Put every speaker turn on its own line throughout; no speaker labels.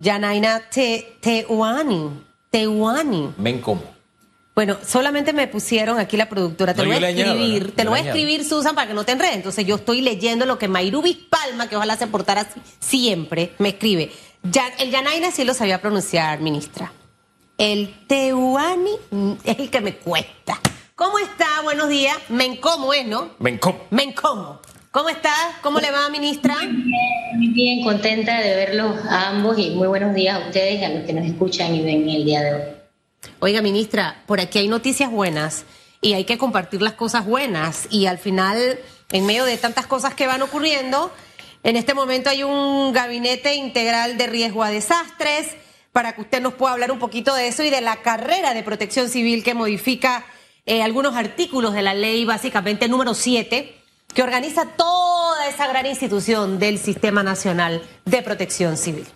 Yanaina Te, Teuani. Teuani.
Ven como.
Bueno, solamente me pusieron aquí la productora. Te
No,
lo voy a
añado,
escribir, te lo voy a escribir, Susan, para que no te enredes. Entonces yo estoy leyendo lo que Mayrubis Palma, que ojalá se portara así siempre, me escribe. Ya, el Yanaina sí lo sabía pronunciar, ministra. El Teuani es el que me cuesta. ¿Cómo está? Buenos días. Me encomo, ¿es, no?
Ven como.
¿Cómo está? ¿Cómo le va, ministra?
Muy bien, contenta de verlos a ambos y muy buenos días a ustedes y a los que nos escuchan y ven el día de hoy.
Oiga, ministra, por aquí hay noticias buenas y hay que compartir las cosas buenas. Y al final, en medio de tantas cosas que van ocurriendo, en este momento hay un gabinete integral de riesgo a desastres para que usted nos pueda hablar un poquito de eso y de la carrera de protección civil que modifica eh, algunos artículos de la ley, básicamente número 7, que organiza toda esa gran institución del Sistema Nacional de Protección Civil.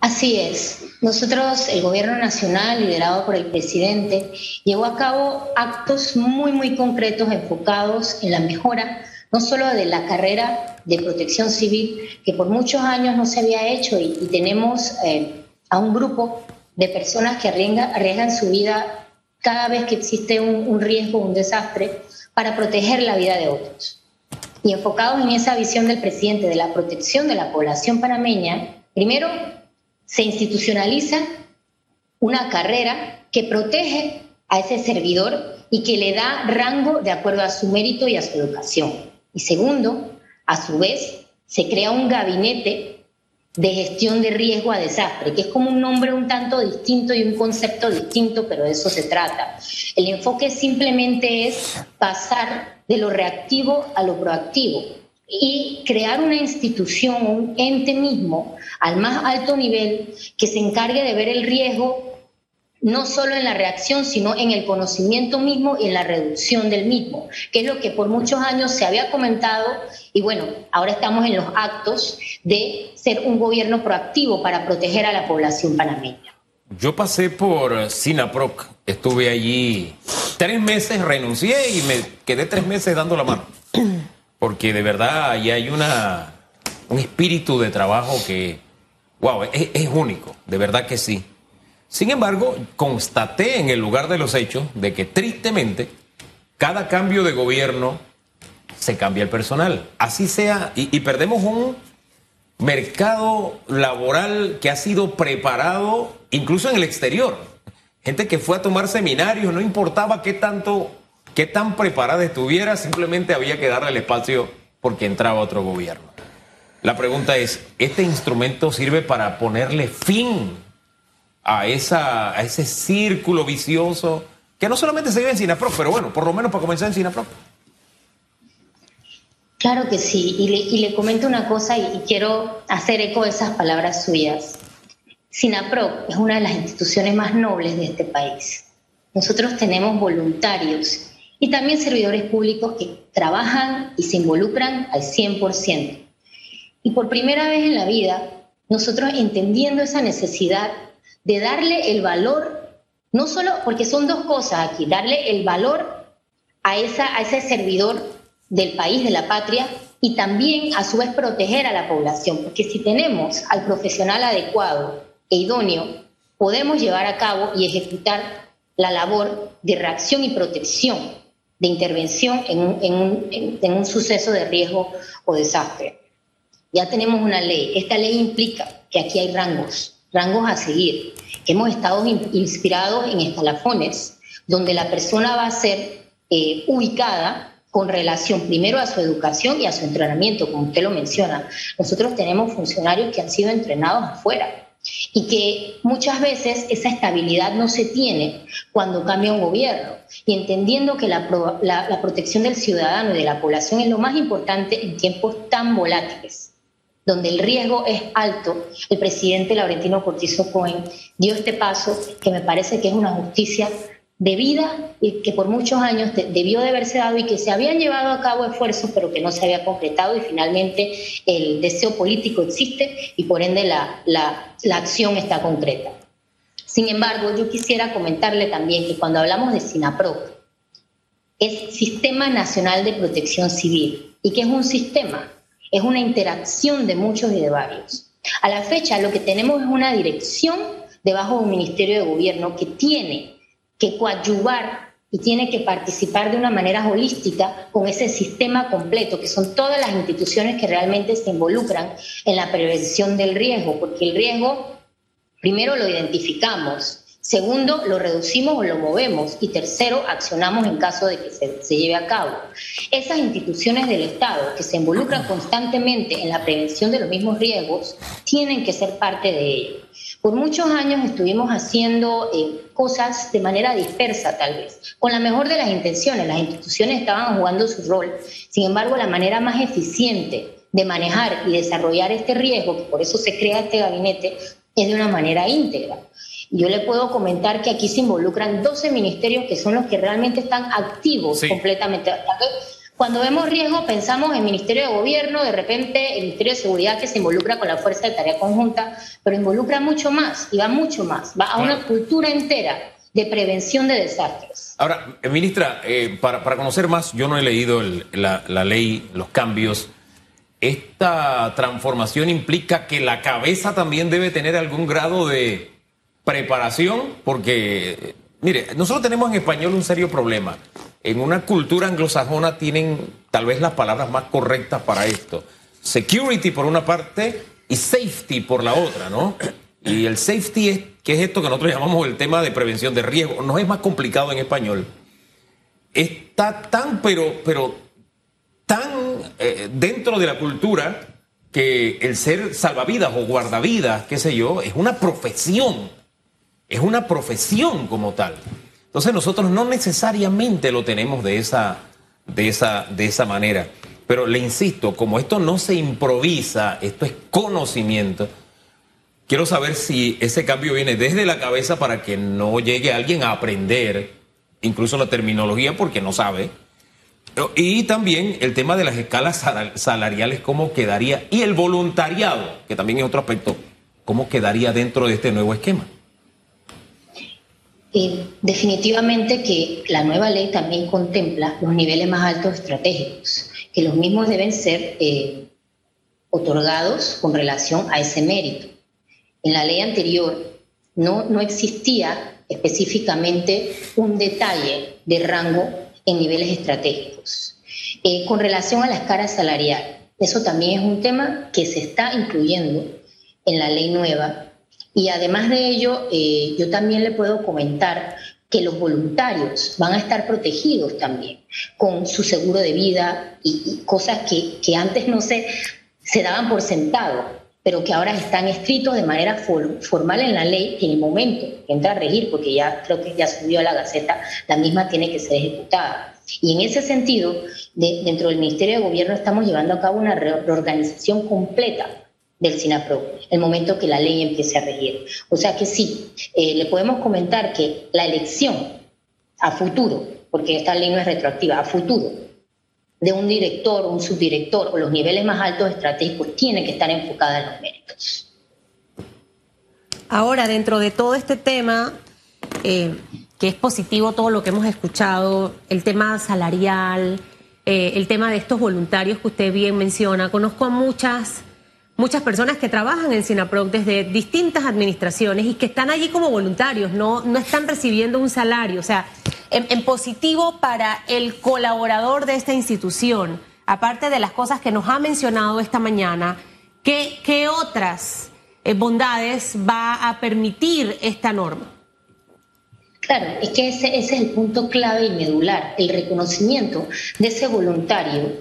Así es. Nosotros, el gobierno nacional, liderado por el presidente, llevó a cabo actos muy, muy concretos enfocados en la mejora no solo de la carrera de protección civil, que por muchos años no se había hecho, y, tenemos eh, a un grupo de personas que arriesga- arriesgan su vida cada vez que existe un, un riesgo, un desastre, para proteger la vida de otros. Y enfocados en esa visión del presidente de la protección de la población panameña, primero se institucionaliza una carrera que protege a ese servidor y que le da rango de acuerdo a su mérito y a su educación. Y segundo, a su vez, se crea un gabinete de gestión de riesgo a desastre, que es como un nombre un tanto distinto y un concepto distinto, pero de eso se trata. El enfoque simplemente es pasar de lo reactivo a lo proactivo y crear una institución, un ente mismo al más alto nivel que se encargue de ver el riesgo no solo en la reacción, sino en el conocimiento mismo y en la reducción del mismo, que es lo que por muchos años se había comentado y bueno, ahora estamos en los actos de ser un gobierno proactivo para proteger a la población panameña.
Yo pasé por Sinaproc, estuve allí tres meses, renuncié y me quedé tres meses dando la mano. Porque de verdad ahí hay una, un espíritu de trabajo que, wow, es, es único, de verdad que sí. Sin embargo, constaté en el lugar de los hechos de que tristemente cada cambio de gobierno se cambia el personal. Así sea, y, y perdemos un mercado laboral que ha sido preparado incluso en el exterior. Gente que fue a tomar seminarios, no importaba qué tanto, qué tan preparada estuviera, simplemente había que darle el espacio porque entraba otro gobierno. La pregunta es, ¿este instrumento sirve para ponerle fin a, esa, a ese círculo vicioso que no solamente se vive en Sinaproc, pero bueno, por lo menos para comenzar en Sinaproc?
Claro que sí, y le, y le comento una cosa y, y quiero hacer eco de esas palabras suyas. SINAPROC es una de las instituciones más nobles de este país. Nosotros tenemos voluntarios y también servidores públicos que trabajan y se involucran al 100%. Y por primera vez en la vida, nosotros entendiendo esa necesidad de darle el valor, no solo porque son dos cosas aquí, darle el valor a, esa, a ese servidor del país, de la patria, y también a su vez proteger a la población, porque si tenemos al profesional adecuado e idóneo, podemos llevar a cabo y ejecutar la labor de reacción y protección, de intervención en en un suceso de riesgo o desastre. Ya tenemos una ley. Esta ley implica que aquí hay rangos, rangos a seguir. Hemos estado in- inspirados en escalafones donde la persona va a ser eh, ubicada con relación primero a su educación y a su entrenamiento, como usted lo menciona. Nosotros tenemos funcionarios que han sido entrenados afuera y que muchas veces esa estabilidad no se tiene cuando cambia un gobierno. Y entendiendo que la, la- la protección del ciudadano y de la población es lo más importante en tiempos tan volátiles donde el riesgo es alto, el presidente Laurentino Cortizo Cohen dio este paso que me parece que es una justicia debida y que por muchos años de- debió de haberse dado y que se habían llevado a cabo esfuerzos pero que no se había concretado y finalmente el deseo político existe y por ende la, la, la acción está concreta. Sin embargo, yo quisiera comentarle también que cuando hablamos de SINAPROC, es Sistema Nacional de Protección Civil. ¿Y qué es un sistema? Es una interacción de muchos y de varios. A la fecha lo que tenemos es una dirección debajo de un ministerio de gobierno que tiene que coadyuvar y tiene que participar de una manera holística con ese sistema completo, que son todas las instituciones que realmente se involucran en la prevención del riesgo, porque el riesgo primero lo identificamos, Segundo, lo reducimos o lo movemos. Y tercero, accionamos en caso de que se, lleve a cabo. Esas instituciones del Estado que se involucran constantemente en la prevención de los mismos riesgos tienen que ser parte de ello. Por muchos años estuvimos haciendo eh, cosas de manera dispersa, tal vez, con la mejor de las intenciones. Las instituciones estaban jugando su rol. Sin embargo, la manera más eficiente de manejar y desarrollar este riesgo, por eso se crea este gabinete, es de una manera íntegra. Yo le puedo comentar que aquí se involucran 12 ministerios que son los que realmente están activos completamente. Cuando vemos riesgo pensamos en Ministerio de Gobierno, de repente el Ministerio de Seguridad que se involucra con la Fuerza de Tarea Conjunta, pero involucra mucho más y va mucho más, va a una cultura entera de prevención de desastres.
Ahora, eh, ministra, eh, para, conocer más, yo no he leído la, la ley, los cambios. ¿Esta transformación implica que la cabeza también debe tener algún grado de preparación, porque, mire, nosotros tenemos en español un serio problema. En una cultura anglosajona tienen tal vez las palabras más correctas para esto. Security por una parte y safety por la otra, ¿no? Y el safety es, que es esto que nosotros llamamos el tema de prevención de riesgo. No es más complicado en español. Está tan, pero, pero tan eh, dentro de la cultura que el ser salvavidas o guardavidas, qué sé yo, es una profesión es una profesión como tal. Entonces nosotros no necesariamente lo tenemos de esa, de esa, de esa manera. Pero le insisto, como esto no se improvisa, esto es conocimiento, quiero saber si ese cambio viene desde la cabeza para que no llegue alguien a aprender incluso la terminología porque no sabe. Y también el tema de las escalas salariales, cómo quedaría, y el voluntariado, que también es otro aspecto, cómo quedaría dentro de este nuevo esquema.
Eh, definitivamente que la nueva ley también contempla los niveles más altos estratégicos, que los mismos deben ser eh, otorgados con relación a ese mérito. En la ley anterior no, no existía específicamente un detalle de rango en niveles estratégicos. Eh, con relación a la escala salarial, eso también es un tema que se está incluyendo en la ley nueva y además de ello, eh, yo también le puedo comentar que los voluntarios van a estar protegidos también con su seguro de vida y, cosas que, que, antes no se, se daban por sentado, pero que ahora están escritos de manera formal en la ley en el momento que entra a regir, porque ya creo que ya subió a la Gaceta, la misma tiene que ser ejecutada. Y en ese sentido, dentro del Ministerio de Gobierno estamos llevando a cabo una reorganización completa del SINAPRO, el momento que la ley empiece a regir. O sea que sí, eh, le podemos comentar que la elección a futuro, porque esta ley no es retroactiva, a futuro, de un director, un subdirector o los niveles más altos estratégicos tiene que estar enfocada en los méritos.
Ahora, dentro de todo este tema, eh, que es positivo todo lo que hemos escuchado, el tema salarial, eh, el tema de estos voluntarios que usted bien menciona, conozco a muchas muchas personas que trabajan en SINAPROC desde distintas administraciones y que están allí como voluntarios, no, no están recibiendo un salario. O sea, en, positivo para el colaborador de esta institución, aparte de las cosas que nos ha mencionado esta mañana, ¿qué, qué otras eh, bondades va a permitir esta norma?
Claro, es que ese, ese es el punto clave y medular, el reconocimiento de ese voluntario,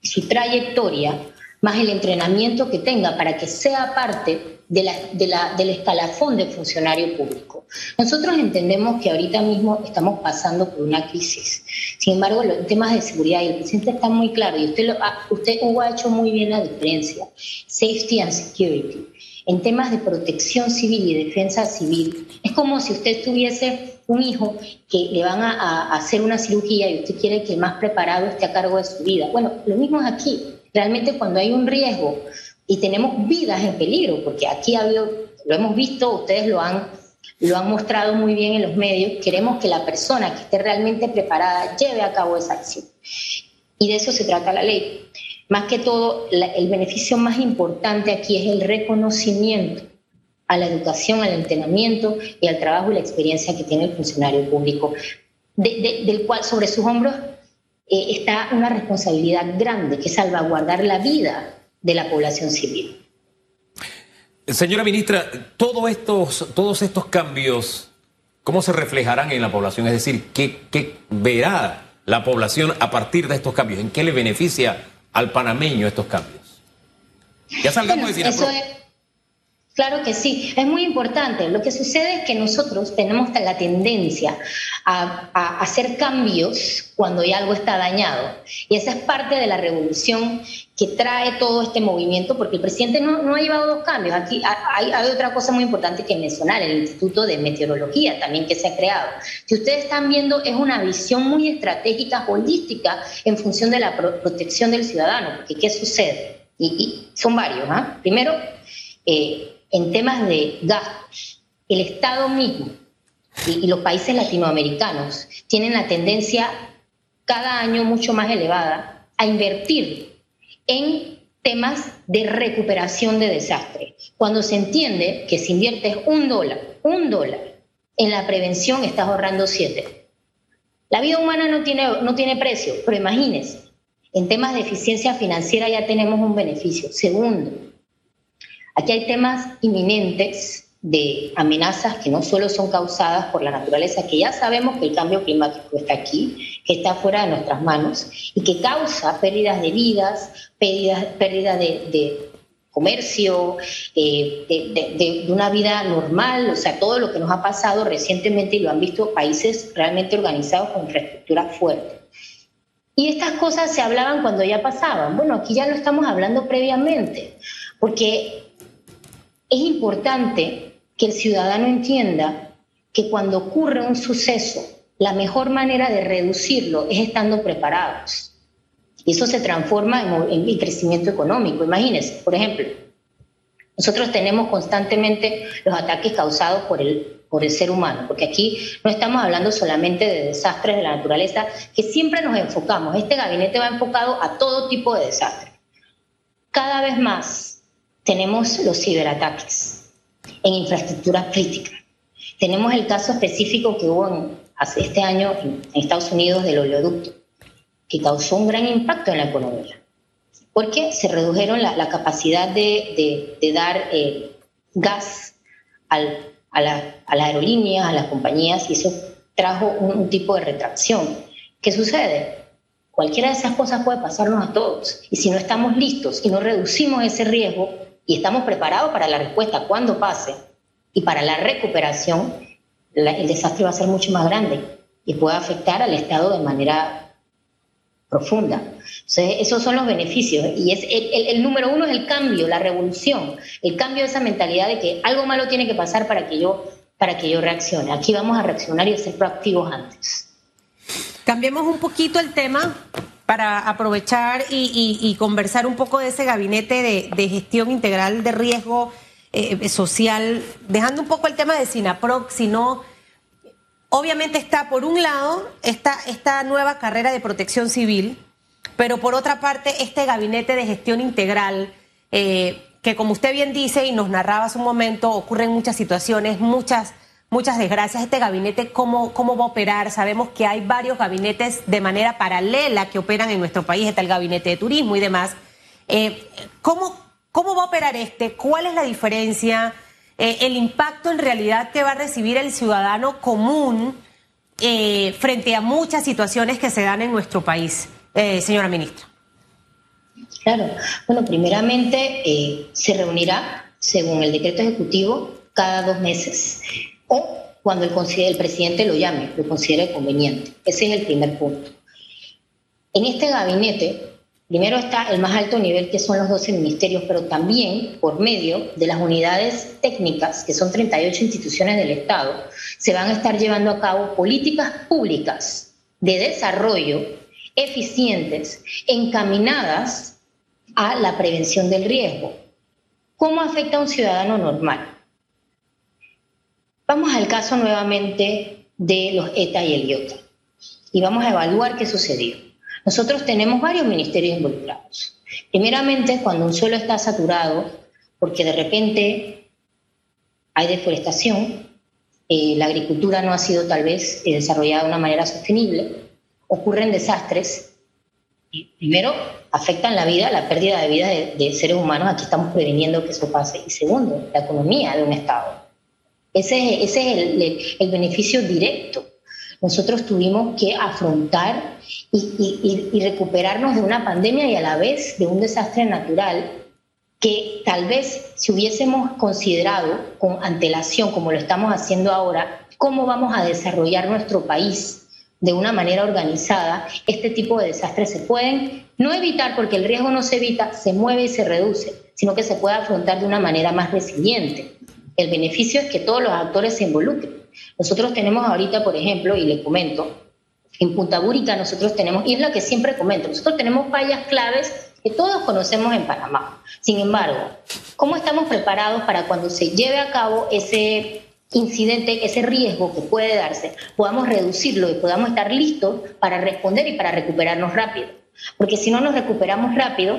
su trayectoria más el entrenamiento que tenga para que sea parte de la, del escalafón de funcionario público. Nosotros entendemos que ahorita mismo estamos pasando por una crisis. Sin embargo, los temas de seguridad, y el presidente está muy claro, y usted, lo, usted Hugo, ha hecho muy bien la diferencia, safety and security. En temas de protección civil y defensa civil, es como si usted tuviese un hijo que le van a, a hacer una cirugía y usted quiere que el más preparado esté a cargo de su vida. Bueno, lo mismo es aquí realmente cuando hay un riesgo y tenemos vidas en peligro, porque aquí ha habido, lo hemos visto, ustedes lo han, lo han mostrado muy bien en los medios, queremos que la persona que esté realmente preparada lleve a cabo esa acción. Y de eso se trata la ley. más que todo, el beneficio más importante aquí es el reconocimiento a la educación, al entrenamiento y al trabajo y la experiencia que tiene el funcionario público, del cual sobre sus hombros eh, está una responsabilidad grande, que es salvaguardar la vida de la población civil.
Señora ministra, todos estos, todos estos cambios, ¿cómo se reflejarán en la población? Es decir, ¿qué, verá la población a partir de estos cambios? ¿En qué le beneficia al panameño estos cambios?
Ya salgamos de decir Claro que sí, es muy importante. Lo que sucede es que nosotros tenemos la tendencia a, hacer cambios cuando ya algo está dañado. Y esa es parte de la revolución que trae todo este movimiento, porque el presidente no, ha llevado dos cambios. Aquí hay, otra cosa muy importante que mencionar, el Instituto de Meteorología también que se ha creado. Si ustedes están viendo, es una visión muy estratégica, holística, en función de la protección del ciudadano, porque ¿qué sucede? Y, son varios. ¿ah? Primero, eh, en temas de gastos, el Estado mismo y, los países latinoamericanos tienen la tendencia cada año mucho más elevada a invertir en temas de recuperación de desastre. Cuando se entiende que si inviertes un dólar, un dólar en la prevención, estás ahorrando siete. La vida humana no tiene, no tiene precio, pero imagínense, en temas de eficiencia financiera ya tenemos un beneficio. Segundo, Aquí hay temas inminentes de amenazas que no solo son causadas por la naturaleza, que ya sabemos que el cambio climático está aquí, que está fuera de nuestras manos y que causa pérdidas de vidas, pérdidas, pérdida de, comercio, eh, de, una vida normal, o sea, todo lo que nos ha pasado recientemente y lo han visto países realmente organizados con infraestructura fuerte. Y estas cosas se hablaban cuando ya pasaban. Bueno, aquí ya lo estamos hablando previamente, porque es importante que el ciudadano entienda que cuando ocurre un suceso, la mejor manera de reducirlo es estando preparados. Y eso se transforma en, en crecimiento económico. Imagínense, por ejemplo, nosotros tenemos constantemente los ataques causados por el, por el ser humano, porque aquí no estamos hablando solamente de desastres de la naturaleza, que siempre nos enfocamos. Este gabinete va enfocado a todo tipo de desastres. Cada vez más tenemos los ciberataques en infraestructura crítica. Tenemos el caso específico que hubo hace este año en, Estados Unidos del oleoducto, que causó un gran impacto en la economía, porque se redujeron la, capacidad de, dar eh, gas a, las aerolíneas, a las compañías, y eso trajo un tipo de retracción. ¿Qué sucede? Cualquiera de esas cosas puede pasarnos a todos. Y si no estamos listos y no reducimos ese riesgo, y estamos preparados para la respuesta cuando pase y para la recuperación, el desastre va a ser mucho más grande y puede afectar al Estado de manera profunda. Entonces, esos son los beneficios. Y es el, número uno es el cambio, la revolución, el cambio de esa mentalidad de que algo malo tiene que pasar para que yo, para que yo reaccione. Aquí vamos a reaccionar y a ser proactivos antes.
Cambiemos un poquito el tema para aprovechar y, conversar un poco de ese gabinete de, gestión integral de riesgo eh, social, dejando un poco el tema de SINAPROC, sino obviamente está por un lado esta, esta nueva carrera de protección civil, pero por otra parte este gabinete de gestión integral, eh, que como usted bien dice y nos narraba hace un momento, ocurren muchas situaciones, muchas muchas desgracias. Este gabinete, ¿cómo, ¿cómo va a operar? Sabemos que hay varios gabinetes de manera paralela que operan en nuestro país. Está el gabinete de turismo y demás. Eh, ¿cómo, ¿Cómo va a operar este? ¿Cuál es la diferencia? Eh, el impacto en realidad que va a recibir el ciudadano común eh, frente a muchas situaciones que se dan en nuestro país, señora ministra.
Claro, bueno, primeramente se reunirá, según el decreto ejecutivo, cada dos meses o cuando el, presidente lo llame, lo considere conveniente. Ese es el primer punto. En este gabinete, primero está el más alto nivel, que son los 12 ministerios, pero también por medio de las unidades técnicas, que son 38 instituciones del Estado, se van a estar llevando a cabo políticas públicas de desarrollo eficientes, encaminadas a la prevención del riesgo. ¿Cómo afecta a un ciudadano normal? Vamos al caso nuevamente de los ETA y el IOTA y vamos a evaluar qué sucedió. Nosotros tenemos varios ministerios involucrados. Primeramente, cuando un suelo está saturado, porque de repente hay deforestación, eh, la agricultura no ha sido tal vez eh, desarrollada de una manera sostenible, ocurren desastres. Primero, afectan la vida, la pérdida de vida de, seres humanos, aquí estamos previniendo que eso pase. Y segundo, la economía de un Estado. Ese, es el, beneficio directo. Nosotros tuvimos que afrontar y, y, recuperarnos de una pandemia y a la vez de un desastre natural que tal vez si hubiésemos considerado con antelación, como lo estamos haciendo ahora, cómo vamos a desarrollar nuestro país de una manera organizada, este tipo de desastres se pueden no evitar, porque el riesgo no se evita, se mueve y se reduce, sino que se puede afrontar de una manera más resiliente. El beneficio es que todos los actores se involucren. Nosotros tenemos ahorita, por ejemplo, y le comento, en Punta Búrica nosotros tenemos, y es lo que siempre comento, nosotros tenemos fallas claves que todos conocemos en Panamá. Sin embargo, ¿cómo estamos preparados para cuando se lleve a cabo ese incidente, ese riesgo que puede darse, podamos reducirlo y podamos estar listos para responder y para recuperarnos rápido? Porque si no nos recuperamos rápido,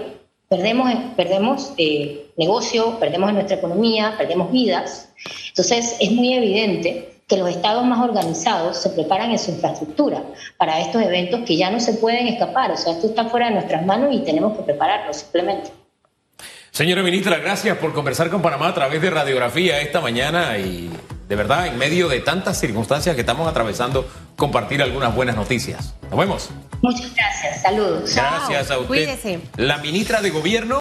perdemos, perdemos eh, negocio, perdemos nuestra economía, perdemos vidas. Entonces es muy evidente que los estados más organizados se preparan en su infraestructura para estos eventos que ya no se pueden escapar. O sea, esto está fuera de nuestras manos y tenemos que prepararnos simplemente.
Señora ministra, gracias por conversar con Panamá a través de radiografía esta mañana y de verdad, en medio de tantas circunstancias que estamos atravesando, compartir algunas buenas noticias. Nos vemos.
Muchas gracias. Saludos.
Gracias a usted.
Cuídese.
La ministra de Gobierno.